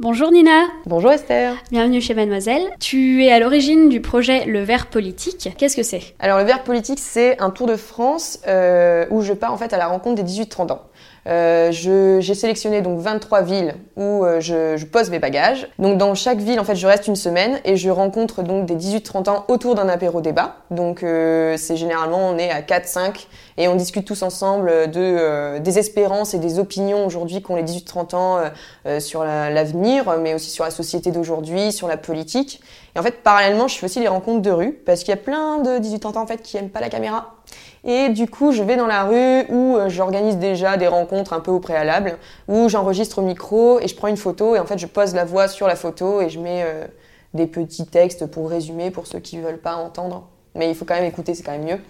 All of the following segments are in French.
Bonjour Nina. Bonjour Esther. Bienvenue chez Mademoiselle. Tu es à l'origine du projet Le Vert Politique. Qu'est-ce que c'est? Alors le Vert Politique, c'est un tour de France euh, où je pars en fait à la rencontre des 18-30 ans. Euh, j'ai sélectionné donc 23 villes où euh, je, je, pose mes bagages. Donc dans chaque ville, en fait, je reste une semaine et je rencontre donc des 18-30 ans autour d'un apéro débat. Donc euh, c'est généralement on est à 4-5 et on discute tous ensemble de euh, des espérances et des opinions aujourd'hui qu'ont les 18-30 ans euh, sur l'avenir, mais aussi sur la société d'aujourd'hui, sur la politique. Et en fait, parallèlement, je fais aussi les rencontres de rue parce qu'il y a plein de 18-30 ans en fait qui aiment pas la caméra et du coup, je vais dans la rue où euh, j'organise déjà des rencontres un peu au préalable, où j'enregistre au micro et je prends une photo et en fait, je pose la voix sur la photo et je mets euh, des petits textes pour résumer pour ceux qui ne veulent pas entendre. Mais il faut quand même écouter, c'est quand même mieux.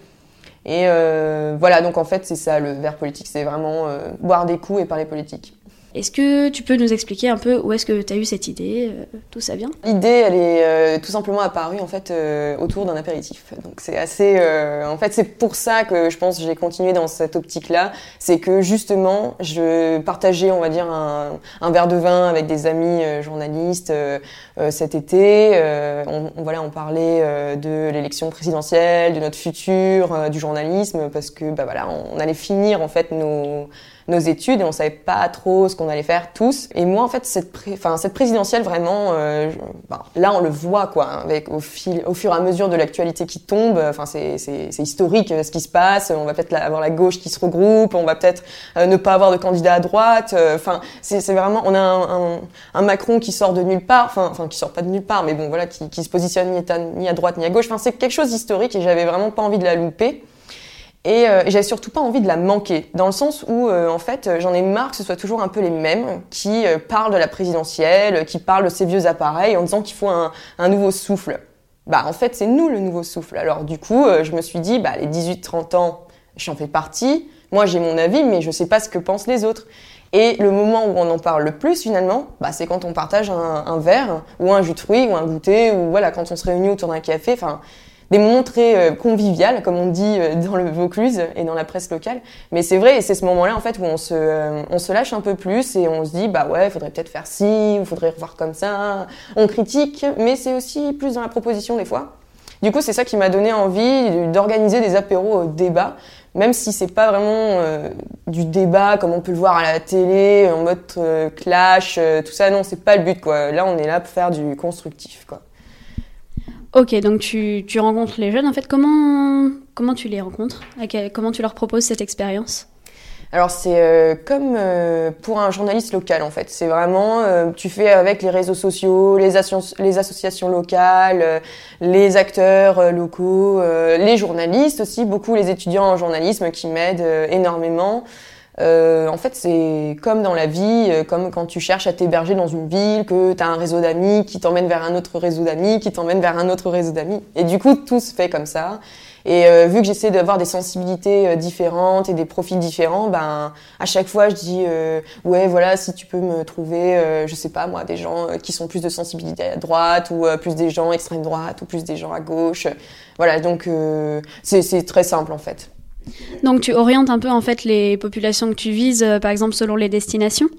Et euh, voilà, donc en fait, c'est ça le verre politique, c'est vraiment boire des coups et parler politique. Est-ce que tu peux nous expliquer un peu où est-ce que tu as eu cette idée euh, D'où ça vient? L'idée, elle est euh, tout simplement apparue en fait euh, autour d'un apéritif. Donc c'est assez, en fait, c'est pour ça que je pense que j'ai continué dans cette optique-là. C'est que justement, je partageais, on va dire, un, verre de vin avec des amis journalistes cet été. On, voilà, on parlait de l'élection présidentielle, de notre futur, du journalisme, parce que bah voilà, on allait finir en fait nos nos études et on savait pas trop ce qu'on allait faire tous. Et moi, en fait, cette, cette présidentielle, vraiment, euh, ben, là, on le voit, quoi, hein, avec au, fil, au fur et à mesure de l'actualité qui tombe. Enfin, c'est, historique euh, ce qui se passe. On va peut-être avoir la gauche qui se regroupe, on va peut-être euh, ne pas avoir de candidat à droite. Enfin, c'est, vraiment, on a un, un, Macron qui sort de nulle part, enfin, enfin, qui sort pas de nulle part, mais bon, voilà, qui, qui se positionne ni à, ni à droite ni à gauche. Enfin, c'est quelque chose d'historique et j'avais vraiment pas envie de la louper. Et euh, j'avais surtout pas envie de la manquer, dans le sens où, euh, en fait, j'en ai marre que ce soit toujours un peu les mêmes qui euh, parlent de la présidentielle, qui parlent de ces vieux appareils en disant qu'il faut un, nouveau souffle. Bah, en fait, c'est nous le nouveau souffle. Alors, du coup, euh, je me suis dit, bah, les 18-30 ans, j'en fais partie. Moi, j'ai mon avis, mais je sais pas ce que pensent les autres. Et le moment où on en parle le plus, finalement, bah, c'est quand on partage un, un, verre, ou un jus de fruits, ou un goûter, ou voilà, quand on se réunit autour d'un café. Enfin, des moments très euh, convivial, comme on dit euh, dans le Vaucluse et dans la presse locale. Mais c'est vrai, et c'est ce moment-là en fait où on se, euh, on se lâche un peu plus et on se dit bah ouais, faudrait peut-être faire ci, faudrait revoir comme ça. On critique, mais c'est aussi plus dans la proposition des fois. Du coup, c'est ça qui m'a donné envie d'organiser des apéros au débat, même si c'est pas vraiment du débat comme on peut le voir à la télé, en mode clash, tout ça. Non, c'est pas le but quoi. Là, on est là pour faire du constructif quoi. Ok, donc tu, tu, rencontres les jeunes. En fait, comment, comment tu les rencontres? Comment tu leur proposes cette expérience? Alors c'est euh, comme euh, pour un journaliste local en fait. C'est vraiment, euh, tu fais avec les réseaux sociaux, les, les associations locales, euh, les acteurs euh, locaux, les journalistes aussi, beaucoup les étudiants en journalisme qui m'aident énormément. Euh, en fait, c'est comme dans la vie, euh, comme quand tu cherches à t'héberger dans une ville, que tu as un réseau d'amis qui t'emmène vers un autre réseau d'amis, qui t'emmène vers un autre réseau d'amis. Et du coup, tout se fait comme ça. Et euh, vu que j'essaie d'avoir des sensibilités euh, différentes et des profils différents, ben à chaque fois je dis ouais voilà si tu peux me trouver je sais pas moi des gens qui sont plus de sensibilité à droite ou plus des gens extrême droite ou plus des gens à gauche. Voilà donc c'est très simple en fait. Donc tu orientes un peu en fait les populations que tu vises, euh, par exemple selon les destinations?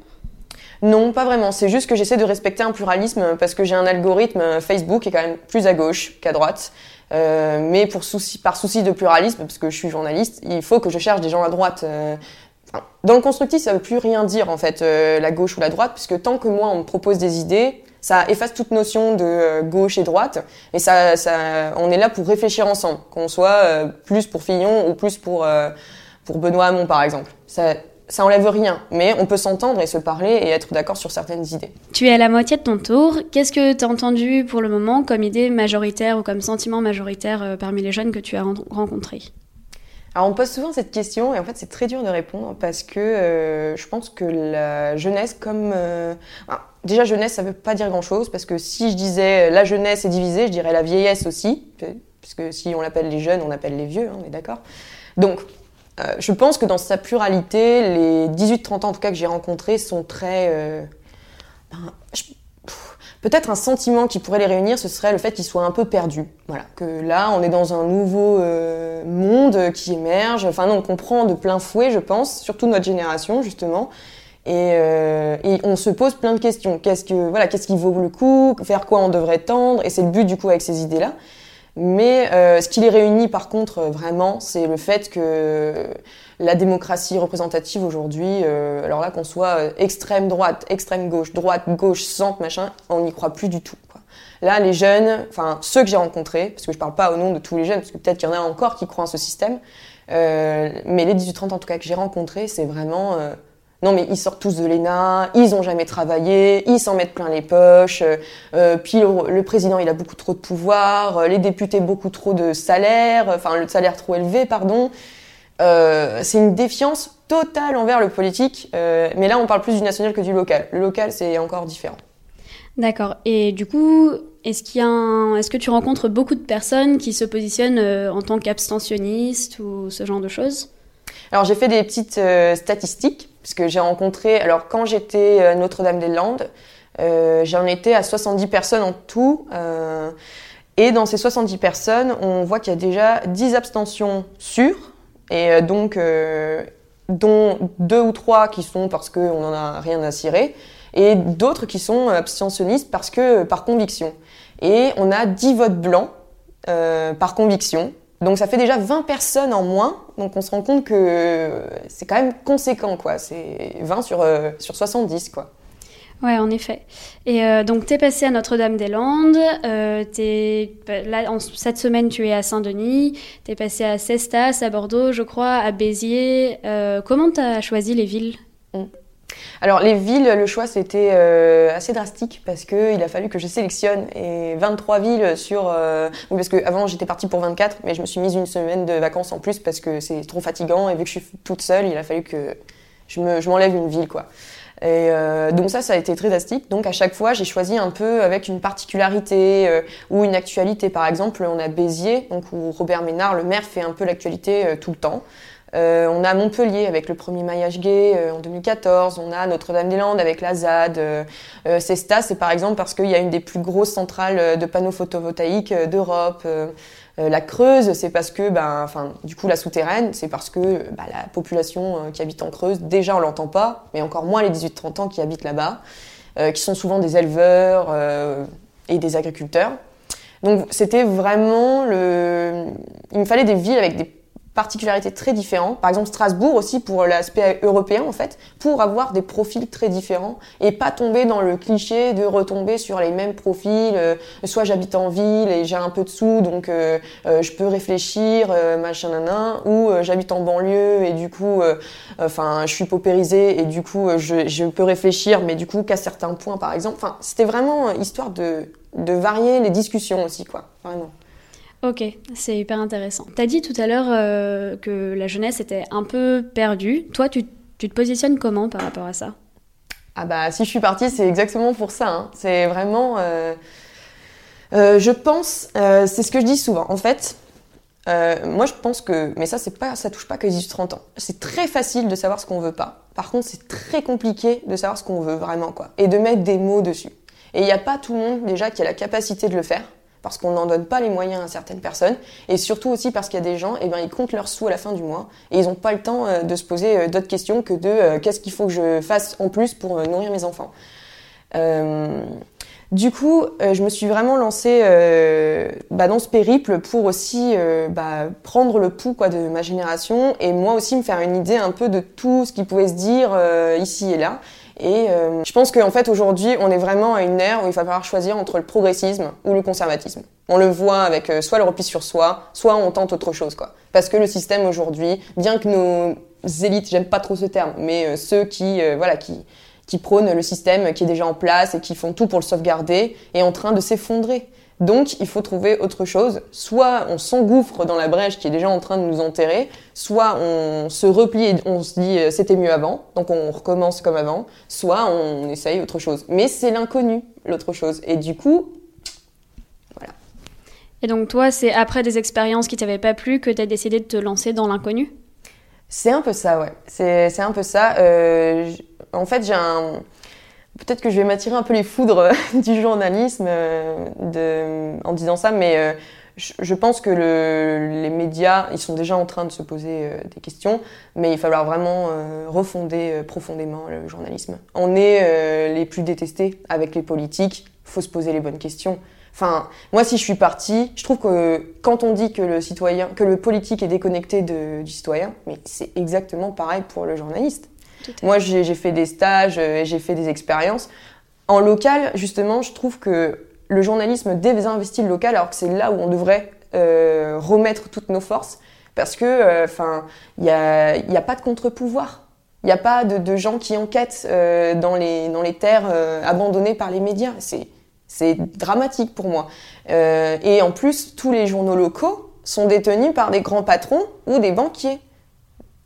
Non, pas vraiment. C'est juste que j'essaie de respecter un pluralisme parce que j'ai un algorithme Facebook qui est quand même plus à gauche qu'à droite. Euh, mais pour souci, par souci de pluralisme, parce que je suis journaliste, il faut que je cherche des gens à droite. Euh, dans le constructif, ça veut plus rien dire en fait, la gauche ou la droite, puisque tant que moi on me propose des idées, ça efface toute notion de euh, gauche et droite, et ça, ça, on est là pour réfléchir ensemble, qu'on soit euh, plus pour Fillon ou plus pour pour Benoît Hamon par exemple. Ça, ça enlève rien, mais on peut s'entendre et se parler et être d'accord sur certaines idées. Tu es à la moitié de ton tour. Qu'est-ce que tu as entendu pour le moment comme idée majoritaire ou comme sentiment majoritaire parmi les jeunes que tu as rencontrés? Alors on pose souvent cette question et en fait c'est très dur de répondre parce que euh, je pense que la jeunesse comme... Euh, déjà jeunesse ça veut pas dire grand-chose parce que si je disais la jeunesse est divisée, je dirais la vieillesse aussi, puisque si on l'appelle les jeunes, on appelle les vieux, hein, on est d'accord. Donc euh, je pense que dans sa pluralité, les 18-30 ans en tout cas que j'ai rencontrés sont très... Ben, Peut-être un sentiment qui pourrait les réunir, ce serait le fait qu'ils soient un peu perdus. Voilà, que là, on est dans un nouveau euh, monde qui émerge. Enfin, non, on comprend de plein fouet, je pense, surtout notre génération justement. Et, euh, et on se pose plein de questions. Qu'est-ce que voilà, qu'est-ce qui vaut le coup? Vers quoi on devrait tendre? Et c'est le but du coup avec ces idées-là. Mais euh, ce qui les réunit par contre vraiment, c'est le fait que la démocratie représentative aujourd'hui, euh, alors là qu'on soit euh, extrême droite, extrême gauche, droite, gauche, centre, machin, on n'y croit plus du tout. Quoi. Là, les jeunes, enfin ceux que j'ai rencontrés, parce que je parle pas au nom de tous les jeunes, parce que peut-être qu'il y en a encore qui croient en ce système, mais les 18-30 en tout cas que j'ai rencontrés, c'est vraiment non mais ils sortent tous de l'ENA, ils ont jamais travaillé, ils s'en mettent plein les poches, euh, puis le, président il a beaucoup trop de pouvoir, euh, les députés beaucoup trop de salaire, enfin le salaire trop élevé pardon. Euh, c'est une défiance totale envers le politique, mais là on parle plus du national que du local. Le local c'est encore différent. D'accord. Et du coup, est-ce qu'il y a est-ce que tu rencontres beaucoup de personnes qui se positionnent en tant qu'abstentionnistes ou ce genre de choses? Alors j'ai fait des petites statistiques parce que j'ai rencontré, alors quand j'étais à Notre-Dame-des-Landes, euh, j'en étais à 70 personnes en tout. Euh, et dans ces 70 personnes, on voit qu'il y a déjà 10 abstentions sûres, et euh, donc euh, dont deux ou trois qui sont parce qu'on n'en a rien à cirer, et d'autres qui sont abstentionnistes parce que par conviction. Et on a 10 votes blancs par conviction, donc ça fait déjà 20 personnes en moins. Donc on se rend compte que c'est quand même conséquent, quoi. C'est 20 sur, euh, sur 70, quoi. Ouais, en effet. Et euh, donc, tu es passé à Notre-Dame-des-Landes. Euh, bah, là, cette semaine, tu es à Saint-Denis. Tu es passé à Cestas, à Bordeaux, je crois, à Béziers. comment tu as choisi les villes? Mm. Alors les villes, le choix c'était euh, assez drastique parce qu'il a fallu que je sélectionne et 23 villes sur... Euh, parce qu'avant j'étais partie pour 24 mais je me suis mise une semaine de vacances en plus parce que c'est trop fatigant et vu que je suis toute seule, il a fallu que je m'enlève une ville quoi. Et euh, donc ça, ça a été très drastique. Donc à chaque fois, j'ai choisi un peu avec une particularité ou une actualité. Par exemple, on a Béziers, donc où Robert Ménard, le maire, fait un peu l'actualité tout le temps. Euh, on a Montpellier avec le premier maillage gay euh, en 2014. On a Notre-Dame-des-Landes avec la ZAD. Euh, euh Cesta, c'est par exemple parce qu'il y a une des plus grosses centrales de panneaux photovoltaïques d'Europe. la Creuse, c'est parce que, ben, enfin, du coup, la souterraine, c'est parce que bah, la population qui habite en Creuse, déjà, on l'entend pas, mais encore moins les 18-30 ans qui habitent là-bas, qui sont souvent des éleveurs et des agriculteurs. Donc, c'était vraiment le. Il me fallait des villes avec des particularités très différentes. Par exemple, Strasbourg aussi pour l'aspect européen en fait, pour avoir des profils très différents et pas tomber dans le cliché de retomber sur les mêmes profils. Euh, soit j'habite en ville et j'ai un peu de sous donc euh, euh, je peux réfléchir machin nanan, ou j'habite en banlieue et du coup, enfin je suis paupérisée et du coup je, je peux réfléchir mais du coup qu'à certains points par exemple. Enfin c'était vraiment histoire de de varier les discussions aussi quoi, vraiment. Ok, c'est hyper intéressant. Tu as dit tout à l'heure euh, que la jeunesse était un peu perdue. Toi, tu, te positionnes comment par rapport à ça? Ah bah si je suis partie, c'est exactement pour ça. Hein. C'est vraiment... Euh, euh, je pense, c'est ce que je dis souvent. En fait, moi je pense que... Mais ça, c'est pas, ça touche pas les 18-30 ans. C'est très facile de savoir ce qu'on veut pas. Par contre, c'est très compliqué de savoir ce qu'on veut vraiment. quoi. Et de mettre des mots dessus. Et il n'y a pas tout le monde déjà qui a la capacité de le faire parce qu'on n'en donne pas les moyens à certaines personnes, et surtout aussi parce qu'il y a des gens, et eh bien, ils comptent leurs sous à la fin du mois, et ils n'ont pas le temps euh, de se poser euh, d'autres questions que de euh, qu'est-ce qu'il faut que je fasse en plus pour nourrir mes enfants. du coup, je me suis vraiment lancée bah, dans ce périple pour aussi bah, prendre le pouls de ma génération et moi aussi me faire une idée un peu de tout ce qui pouvait se dire ici et là. Et euh, je pense qu'en fait aujourd'hui on est vraiment à une ère où il va falloir choisir entre le progressisme ou le conservatisme. On le voit avec euh, soit le repli sur soi, soit on tente autre chose quoi. Parce que le système aujourd'hui, bien que nos élites, j'aime pas trop ce terme, mais euh, ceux qui voilà qui qui prônent le système qui est déjà en place et qui font tout pour le sauvegarder, est en train de s'effondrer. Donc, il faut trouver autre chose. Soit on s'engouffre dans la brèche qui est déjà en train de nous enterrer, soit on se replie et on se dit euh, c'était mieux avant, donc on recommence comme avant, soit on essaye autre chose. Mais c'est l'inconnu, l'autre chose. Et du coup, voilà. Et donc toi, c'est après des expériences qui t'avaient pas plu que tu as décidé de te lancer dans l'inconnu? C'est un peu ça, ouais. C'est un peu ça. Euh, en fait, j'ai un peut-être que je vais m'attirer un peu les foudres du journalisme euh, en disant ça, mais euh, je, pense que les médias, ils sont déjà en train de se poser euh, des questions, mais il va falloir vraiment refonder profondément le journalisme. On est les plus détestés avec les politiques, faut se poser les bonnes questions. Enfin, moi, si je suis partie, je trouve que quand on dit que le citoyen, que le politique est déconnecté du citoyen, mais c'est exactement pareil pour le journaliste. Moi, j'ai fait des stages euh, j'ai fait des expériences. En local, justement, je trouve que le journalisme désinvestit le local alors que c'est là où on devrait euh, remettre toutes nos forces parce que, euh, enfin, il n'y a, y a, pas de contre-pouvoir. Il n'y a pas de, gens qui enquêtent dans, les, dans les terres abandonnées par les médias. C'est dramatique pour moi. et en plus, tous les journaux locaux sont détenus par des grands patrons ou des banquiers.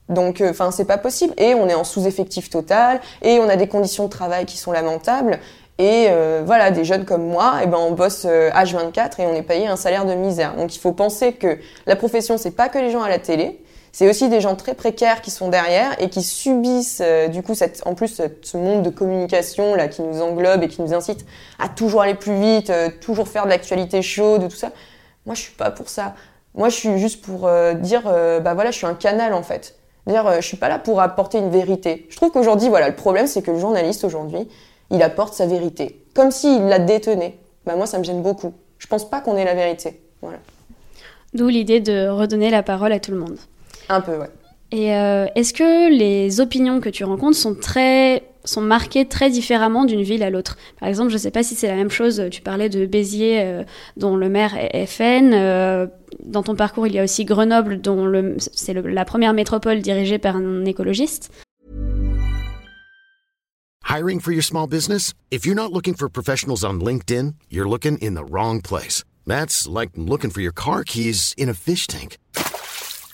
Donc, euh, enfin, c'est pas possible. Et on est en sous-effectif total, et on a des conditions de travail qui sont lamentables. Et euh, voilà, des jeunes comme moi, eh ben, on bosse H24 euh, et on est payé un salaire de misère. Donc, il faut penser que la profession, c'est pas que les gens à la télé, c'est aussi des gens très précaires qui sont derrière et qui subissent du coup cette, en plus ce monde de communication là qui nous englobe et qui nous incite à toujours aller plus vite, toujours faire de l'actualité chaude, tout ça. Moi, je suis pas pour ça. Moi, je suis juste pour dire, bah voilà, je suis un canal en fait. Dire, euh, je suis pas là pour apporter une vérité. Je trouve qu'aujourd'hui, voilà, le problème, c'est que le journaliste aujourd'hui, il apporte sa vérité, comme s'il la détenait. Bah moi, ça me gêne beaucoup. Je pense pas qu'on ait la vérité. Voilà. D'où l'idée de redonner la parole à tout le monde. Un peu, ouais. Et euh, est-ce que les opinions que tu rencontres sont très marquées très différemment d'une ville à l'autre? Par exemple, je ne sais pas si c'est la même chose. Tu parlais de Béziers, euh, dont le maire est FN. Euh, dans ton parcours, il y a aussi Grenoble, dont c'est la première métropole dirigée par un écologiste. Hiring for your small business? If you're not looking for professionals on LinkedIn, you're looking in the wrong place. That's like looking for your car keys in a fish tank.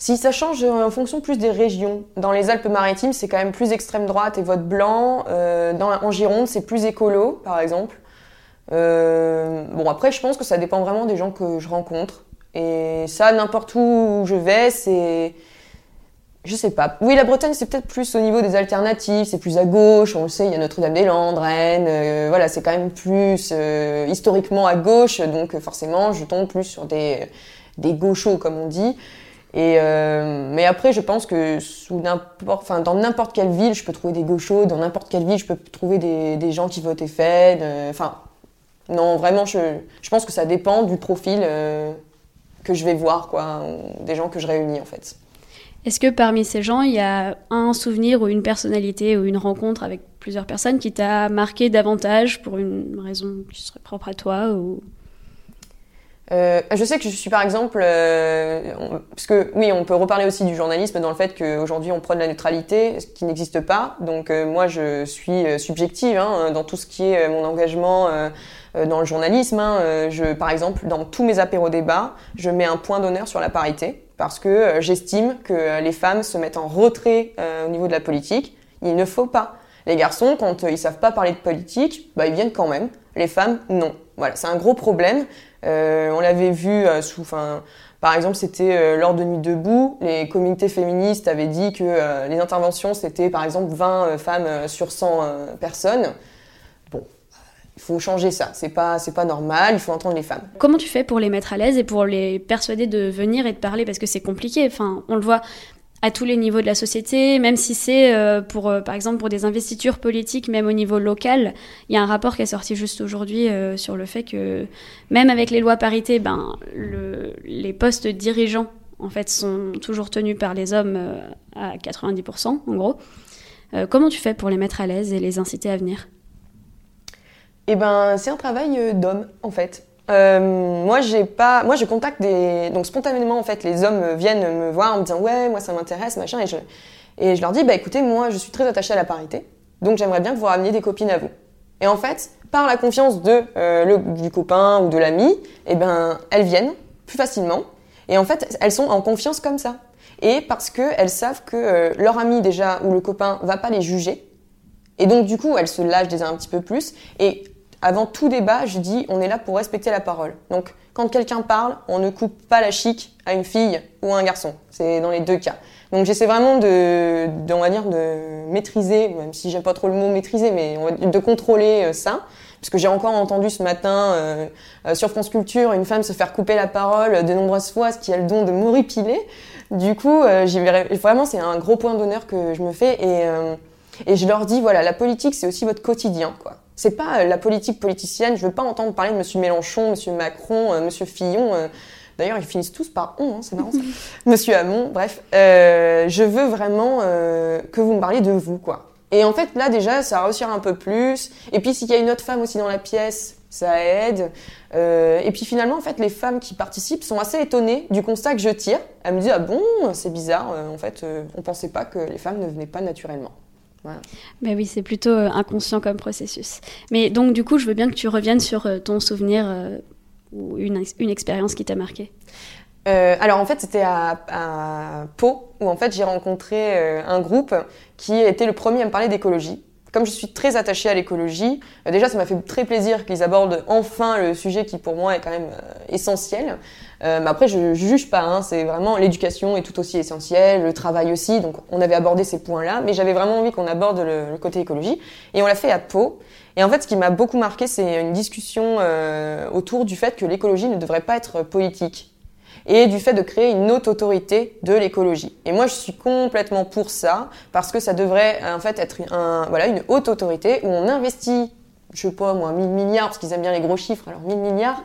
Si ça change euh, en fonction plus des régions. Dans les Alpes-Maritimes, c'est quand même plus extrême droite et vote blanc. Euh, dans, en Gironde, c'est plus écolo, par exemple. Euh, bon, après, je pense que ça dépend vraiment des gens que je rencontre. Et ça, n'importe où je vais, c'est. Je sais pas. Oui, la Bretagne, c'est peut-être plus au niveau des alternatives, c'est plus à gauche, on le sait, il y a Notre-Dame-des-Landes, Rennes, voilà, c'est quand même plus historiquement à gauche, donc forcément, je tombe plus sur des, des gauchos, comme on dit. Euh, mais après, je pense que dans n'importe quelle ville, je peux trouver des gauchos. Dans n'importe quelle ville, je peux trouver des, gens qui votent FN. Euh, enfin, non, vraiment, je, je, pense que ça dépend du profil euh, que je vais voir, quoi, des gens que je réunis en fait. Est-ce que parmi ces gens, il y a un souvenir ou une personnalité ou une rencontre avec plusieurs personnes qui t'a marqué davantage pour une raison qui serait propre à toi ou... Euh, je sais que je suis par exemple, euh, parce que oui, on peut reparler aussi du journalisme dans le fait qu'aujourd'hui on prône la neutralité, ce qui n'existe pas. Donc euh, moi je suis euh, subjective hein, dans tout ce qui est mon engagement dans le journalisme. Hein. Je, par exemple, dans tous mes apéros débats, je mets un point d'honneur sur la parité parce que j'estime que les femmes se mettent en retrait au niveau de la politique. Il ne faut pas. Les garçons, quand ils savent pas parler de politique, bah, ils viennent quand même. Les femmes, non. Voilà, c'est un gros problème. Euh, on l'avait vu euh, sous, par exemple, c'était euh, lors de Nuit debout, les communautés féministes avaient dit que les interventions c'était par exemple 20 femmes sur 100 personnes. Bon, il faut changer ça. C'est pas, c'est pas normal. Il faut entendre les femmes. Comment tu fais pour les mettre à l'aise et pour les persuader de venir et de parler? Parce que c'est compliqué. Enfin, on le voit à tous les niveaux de la société, même si c'est euh, pour, euh, par exemple, pour des investitures politiques, même au niveau local. Il y a un rapport qui est sorti juste aujourd'hui euh, sur le fait que même avec les lois parité, ben, le, les postes dirigeants, en fait, sont toujours tenus par les hommes à 90%, en gros. comment tu fais pour les mettre à l'aise et les inciter à venir? Eh ben, c'est un travail d'homme, en fait. Euh, moi, j'ai pas, moi, je contacte des, donc spontanément en fait, les hommes viennent me voir en me disant ouais, moi ça m'intéresse, machin, et je, et je leur dis bah écoutez, moi je suis très attachée à la parité, donc j'aimerais bien que vous rameniez des copines à vous. Et en fait, par la confiance de euh, le, du copain ou de l'ami, eh ben elles viennent plus facilement, et en fait elles sont en confiance comme ça. Et parce que elles savent que euh, leur ami déjà ou le copain va pas les juger, et donc du coup elles se lâchent déjà un petit peu plus, et avant tout débat, je dis on est là pour respecter la parole. Donc quand quelqu'un parle, on ne coupe pas la chic à une fille ou à un garçon. C'est dans les deux cas. Donc j'essaie vraiment de, on va dire, de maîtriser, même si j'aime pas trop le mot maîtriser, mais de contrôler euh, ça. Parce que j'ai encore entendu ce matin euh, euh, sur France Culture une femme se faire couper la parole de nombreuses fois, ce qui a le don de m'horripiler. Du coup, euh, vraiment c'est un gros point d'honneur que je me fais et, et je leur dis voilà la politique c'est aussi votre quotidien quoi. C'est pas euh, la politique politicienne. Je veux pas entendre parler de Monsieur Mélenchon, Monsieur Macron, euh, Monsieur Fillon. Euh. D'ailleurs, ils finissent tous par on, hein, c'est marrant ça. Monsieur Hamon, bref. je veux vraiment que vous me parliez de vous, quoi. Et en fait, là déjà, ça réussir un peu plus. Et puis, s'il y a une autre femme aussi dans la pièce, ça aide. et puis finalement, en fait, les femmes qui participent sont assez étonnées du constat que je tire. Elles me disent ah bon, c'est bizarre. en fait, on pensait pas que les femmes ne venaient pas naturellement. Mais oui, c'est plutôt euh, inconscient comme processus. Mais donc, du coup, je veux bien que tu reviennes sur euh, ton souvenir euh, ou une, une expérience qui t'a marqué. alors en fait c'était à, à, Pau où en fait j'ai rencontré un groupe qui était le premier à me parler d'écologie comme je suis très attachée à l'écologie, euh, déjà ça m'a fait très plaisir qu'ils abordent enfin le sujet qui pour moi est quand même euh, essentiel. Euh, mais après je, juge pas, hein, c'est vraiment l'éducation est tout aussi essentielle, le travail aussi, donc on avait abordé ces points-là, mais j'avais vraiment envie qu'on aborde le, côté écologie, et on l'a fait à Pau. Et en fait ce qui m'a beaucoup marqué c'est une discussion autour du fait que l'écologie ne devrait pas être politique et du fait de créer une haute autorité de l'écologie. Et moi, je suis complètement pour ça, parce que ça devrait en fait être voilà, une haute autorité où on investit, je sais pas moi, 1000 milliards, parce qu'ils aiment bien les gros chiffres, alors 1000 milliards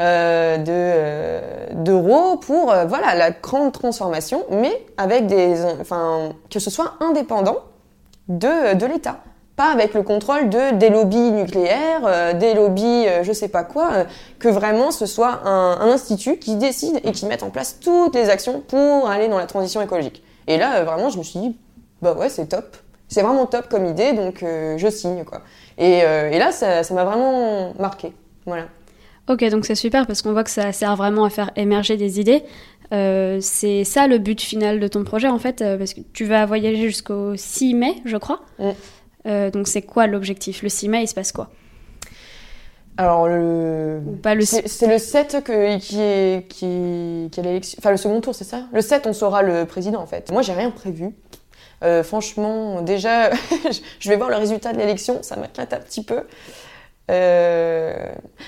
euh, euh, d'euros pour euh, voilà, la grande transformation, mais avec des, enfin, que ce soit indépendant de, de l'État pas avec le contrôle de des lobbies nucléaires, euh, des lobbies euh, je sais pas quoi, euh, que vraiment ce soit un, un, institut qui décide et qui mette en place toutes les actions pour aller dans la transition écologique. Et là, vraiment, je me suis dit, bah ouais, c'est top. C'est vraiment top comme idée, donc je signe, quoi. Et, et là, ça m'a vraiment marqué. Voilà. Ok, donc c'est super parce qu'on voit que ça sert vraiment à faire émerger des idées. Euh, c'est ça le but final de ton projet en fait, parce que tu vas voyager jusqu'au 6 mai, je crois. Mm. Euh, donc c'est quoi l'objectif? Le 6 mai, il se passe quoi? Alors, le... c'est le 7 que, qui est, qui, qui l'élection. Enfin, le second tour, c'est ça? Le 7, on saura le président, en fait. Moi, j'ai rien prévu. Euh, franchement, déjà, je vais voir le résultat de l'élection, ça m'inquiète un petit peu. Euh...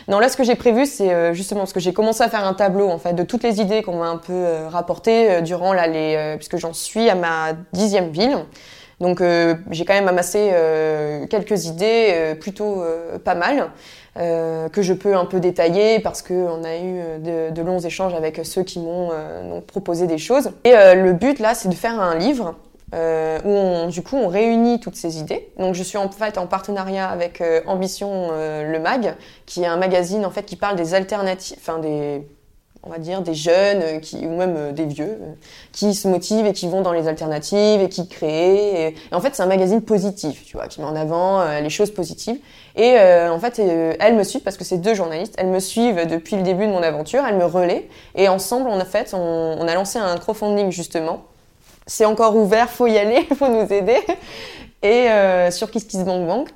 Non, là, ce que j'ai prévu, c'est justement parce que j'ai commencé à faire un tableau en fait de toutes les idées qu'on m'a un peu rapportées durant là les, puisque j'en suis à ma dixième ville. Donc euh, j'ai quand même amassé euh, quelques idées euh, plutôt pas mal. que je peux un peu détailler parce qu'on a eu de, de, longs échanges avec ceux qui m'ont proposé des choses. Et le but là, c'est de faire un livre euh, où on, du coup on réunit toutes ces idées. Donc je suis en fait en partenariat avec Ambition le Mag, qui est un magazine en fait qui parle des alternatives, enfin des on va dire, des jeunes euh, qui, ou même euh, des vieux euh, qui se motivent et qui vont dans les alternatives et qui créent. En fait, c'est un magazine positif, tu vois, qui met en avant les choses positives. Et en fait, elles me suivent parce que c'est deux journalistes. Elles me suivent depuis le début de mon aventure. Elles me relaient et ensemble, on a fait, on, a lancé un crowdfunding justement. C'est encore ouvert, faut y aller, faut nous aider. Et sur KissKissBankBank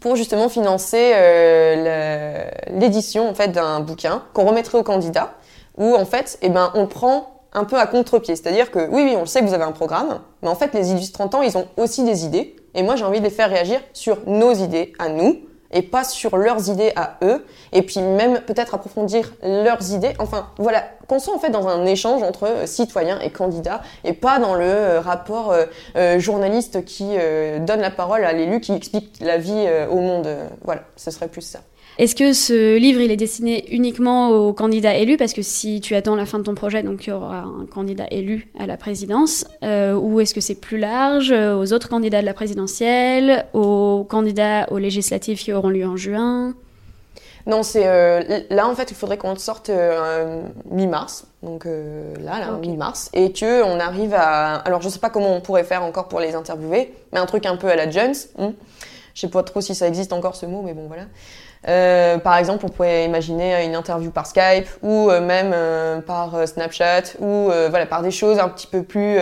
pour justement financer euh, l'édition en fait d'un bouquin qu'on remettrait au candidat où en fait eh ben on prend un peu à contre-pied, c'est-à-dire que oui oui on le sait que vous avez un programme, mais en fait les 18-30 ans ils ont aussi des idées et moi j'ai envie de les faire réagir sur nos idées à nous et pas sur leurs idées à eux et puis même peut-être approfondir leurs idées, enfin voilà qu'on soit en fait dans un échange entre citoyens et candidats et pas dans le rapport journaliste qui donne la parole à l'élu qui explique la vie au monde. voilà, ce serait plus ça. Est-ce que ce livre, il est destiné uniquement aux candidats élus? Parce que si tu attends la fin de ton projet, donc il y aura un candidat élu à la présidence. Euh, ou est-ce que c'est plus large euh, aux autres candidats de la présidentielle, aux candidats aux législatives qui auront lieu en juin? Non, c'est euh, là en fait, il faudrait qu'on sorte mi-mars, donc là, là mi-mars, et que on arrive à. Alors, je sais pas comment on pourrait faire encore pour les interviewer, mais un truc un peu à la Jones. Hmm. Je sais pas trop si ça existe encore ce mot, mais bon voilà. Euh, par exemple, on pourrait imaginer une interview par Skype ou euh, même euh, par Snapchat ou voilà par des choses un petit peu plus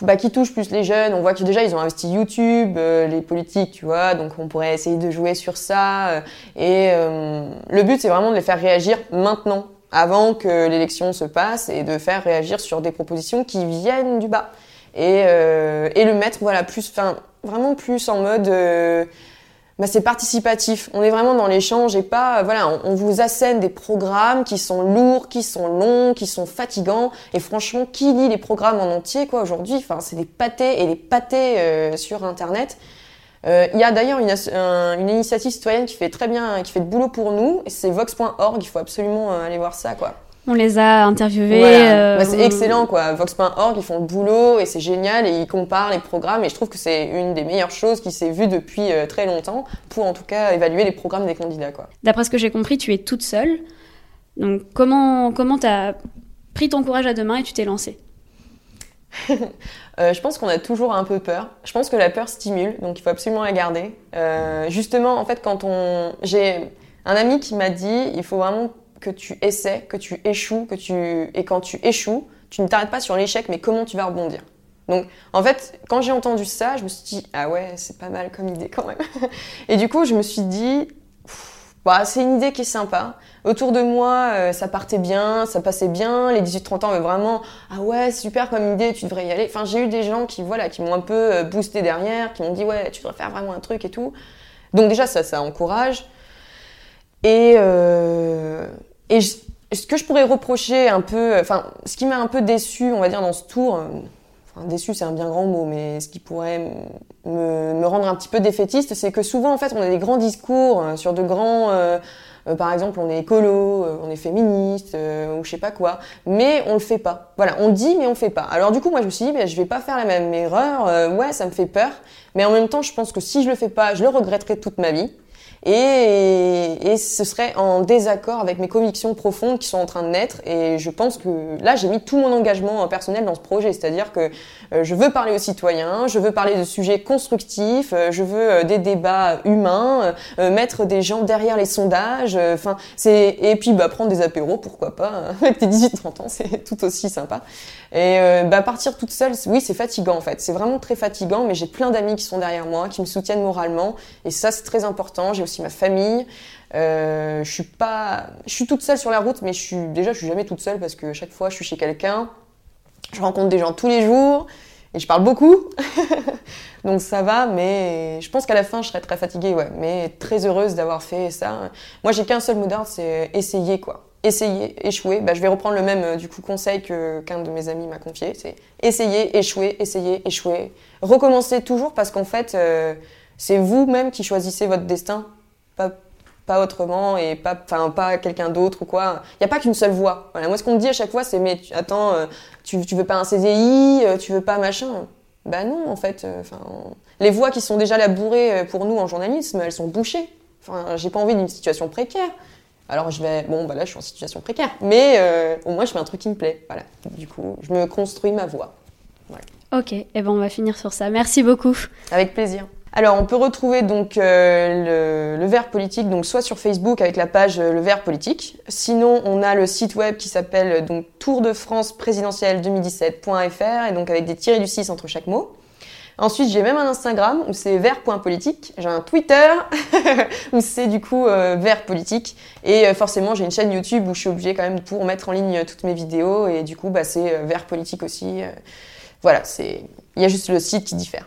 bah, qui touchent plus les jeunes. On voit que déjà ils ont investi YouTube, les politiques, tu vois. Donc on pourrait essayer de jouer sur ça. et le but c'est vraiment de les faire réagir maintenant, avant que l'élection se passe, et de faire réagir sur des propositions qui viennent du bas et, et le mettre voilà plus, enfin vraiment plus en mode bah, c'est participatif. On est vraiment dans l'échange et pas, euh, voilà, on, vous assène des programmes qui sont lourds, qui sont longs, qui sont fatigants. Et franchement, qui lit les programmes en entier, quoi, aujourd'hui? Enfin, c'est des pâtés et des pâtés euh, sur Internet. Euh, il y a d'ailleurs une, une, initiative citoyenne qui fait très bien, qui fait de boulot pour nous. C'est vox.org. Il faut absolument aller voir ça, quoi. On les a interviewés. Euh, bah, c'est excellent, quoi. Vox.org, ils font le boulot et c'est génial et ils comparent les programmes et je trouve que c'est une des meilleures choses qui s'est vue depuis euh, très longtemps pour en tout cas évaluer les programmes des candidats, quoi. D'après ce que j'ai compris, tu es toute seule. Donc comment comment t'as pris ton courage à deux mains et tu t'es lancée? Euh, je pense qu'on a toujours un peu peur. Je pense que la peur stimule, donc il faut absolument la garder. justement, en fait, quand on, j'ai un ami qui m'a dit, il faut vraiment que tu essaies, que tu échoues, que tu et quand tu échoues, tu ne t'arrêtes pas sur l'échec, mais comment tu vas rebondir. Donc, en fait, quand j'ai entendu ça, je me suis dit ah ouais, c'est pas mal comme idée quand même. et du coup, je me suis dit bah, c'est une idée qui est sympa. Autour de moi, euh, ça partait bien, ça passait bien. Les 18-30 ans, mais vraiment, ah ouais, super comme idée, tu devrais y aller. Enfin, j'ai eu des gens qui, voilà, qui m'ont un peu euh, boosté derrière, qui m'ont dit, ouais, tu devrais faire vraiment un truc et tout. Donc déjà, ça, ça encourage. Et, euh, et ce que je pourrais reprocher un peu, enfin, ce qui m'a un peu déçu, on va dire, dans ce tour, euh, enfin, déçu c'est un bien grand mot, mais ce qui pourrait me, rendre un petit peu défaitiste, c'est que souvent, en fait, on a des grands discours euh, sur de grands. Euh, par exemple, on est écolo, on est féministe, ou je sais pas quoi, mais on le fait pas. Voilà, on dit mais on fait pas. Alors du coup, moi je me suis dit, ben, je vais pas faire la même erreur. ouais, ça me fait peur, mais en même temps, je pense que si je le fais pas, je le regretterai toute ma vie et, et ce serait en désaccord avec mes convictions profondes qui sont en train de naître. Et je pense que là, j'ai mis tout mon engagement personnel dans ce projet, c'est-à-dire que euh, je veux parler aux citoyens, je veux parler de sujets constructifs, euh, je veux euh, des débats humains, mettre des gens derrière les sondages, enfin c'est et puis bah prendre des apéros, pourquoi pas hein. avec tes 18-30 ans, c'est tout aussi sympa. Et bah partir toute seule, oui, c'est fatigant en fait, c'est vraiment très fatigant, mais j'ai plein d'amis qui sont derrière moi, qui me soutiennent moralement, et ça c'est très important. Ma famille. Euh, je suis pas, je suis toute seule sur la route, mais je suis déjà, je suis jamais toute seule parce que chaque fois, je suis chez quelqu'un, je rencontre des gens tous les jours et je parle beaucoup, donc ça va. Mais je pense qu'à la fin, je serai très fatiguée, ouais, mais très heureuse d'avoir fait ça. Moi, j'ai qu'un seul mot d'ordre, c'est essayer, quoi. Essayer, échouer. Bah, je vais reprendre le même du coup conseil que qu'un de mes amis m'a confié, c'est essayer, échouer, essayer, échouer, recommencer toujours parce qu'en fait, euh, c'est vous-même qui choisissez votre destin pas, pas autrement et pas, enfin, pas quelqu'un d'autre ou quoi. Il n'y a pas qu'une seule voie. Voilà. Moi, ce qu'on me dit à chaque fois, c'est mais attends, euh, tu, tu veux pas un CDI, euh, tu veux pas machin. Bah non, en fait. Euh, les voies qui sont déjà labourées pour nous en journalisme, elles sont bouchées. Enfin, j'ai pas envie d'une situation précaire. Alors je vais, bon, bah là, je suis en situation précaire, mais au moins je fais un truc qui me plaît. Voilà. Du coup, je me construis ma voie. Ok, et eh ben on va finir sur ça. Merci beaucoup. Avec plaisir. Alors, on peut retrouver donc euh, le, le Vert politique, donc soit sur Facebook avec la page euh, Le Vert politique. Sinon, on a le site web qui s'appelle euh, donc Tour de France présidentielle 2017.fr et donc avec des tirés du 6 entre chaque mot. Ensuite, j'ai même un Instagram où c'est vert.politique. J'ai un Twitter où c'est du coup vert politique. Et forcément, j'ai une chaîne YouTube où je suis obligée quand même pour mettre en ligne toutes mes vidéos. Et du coup, bah, c'est vert politique aussi. voilà, c'est il y a juste le site qui diffère.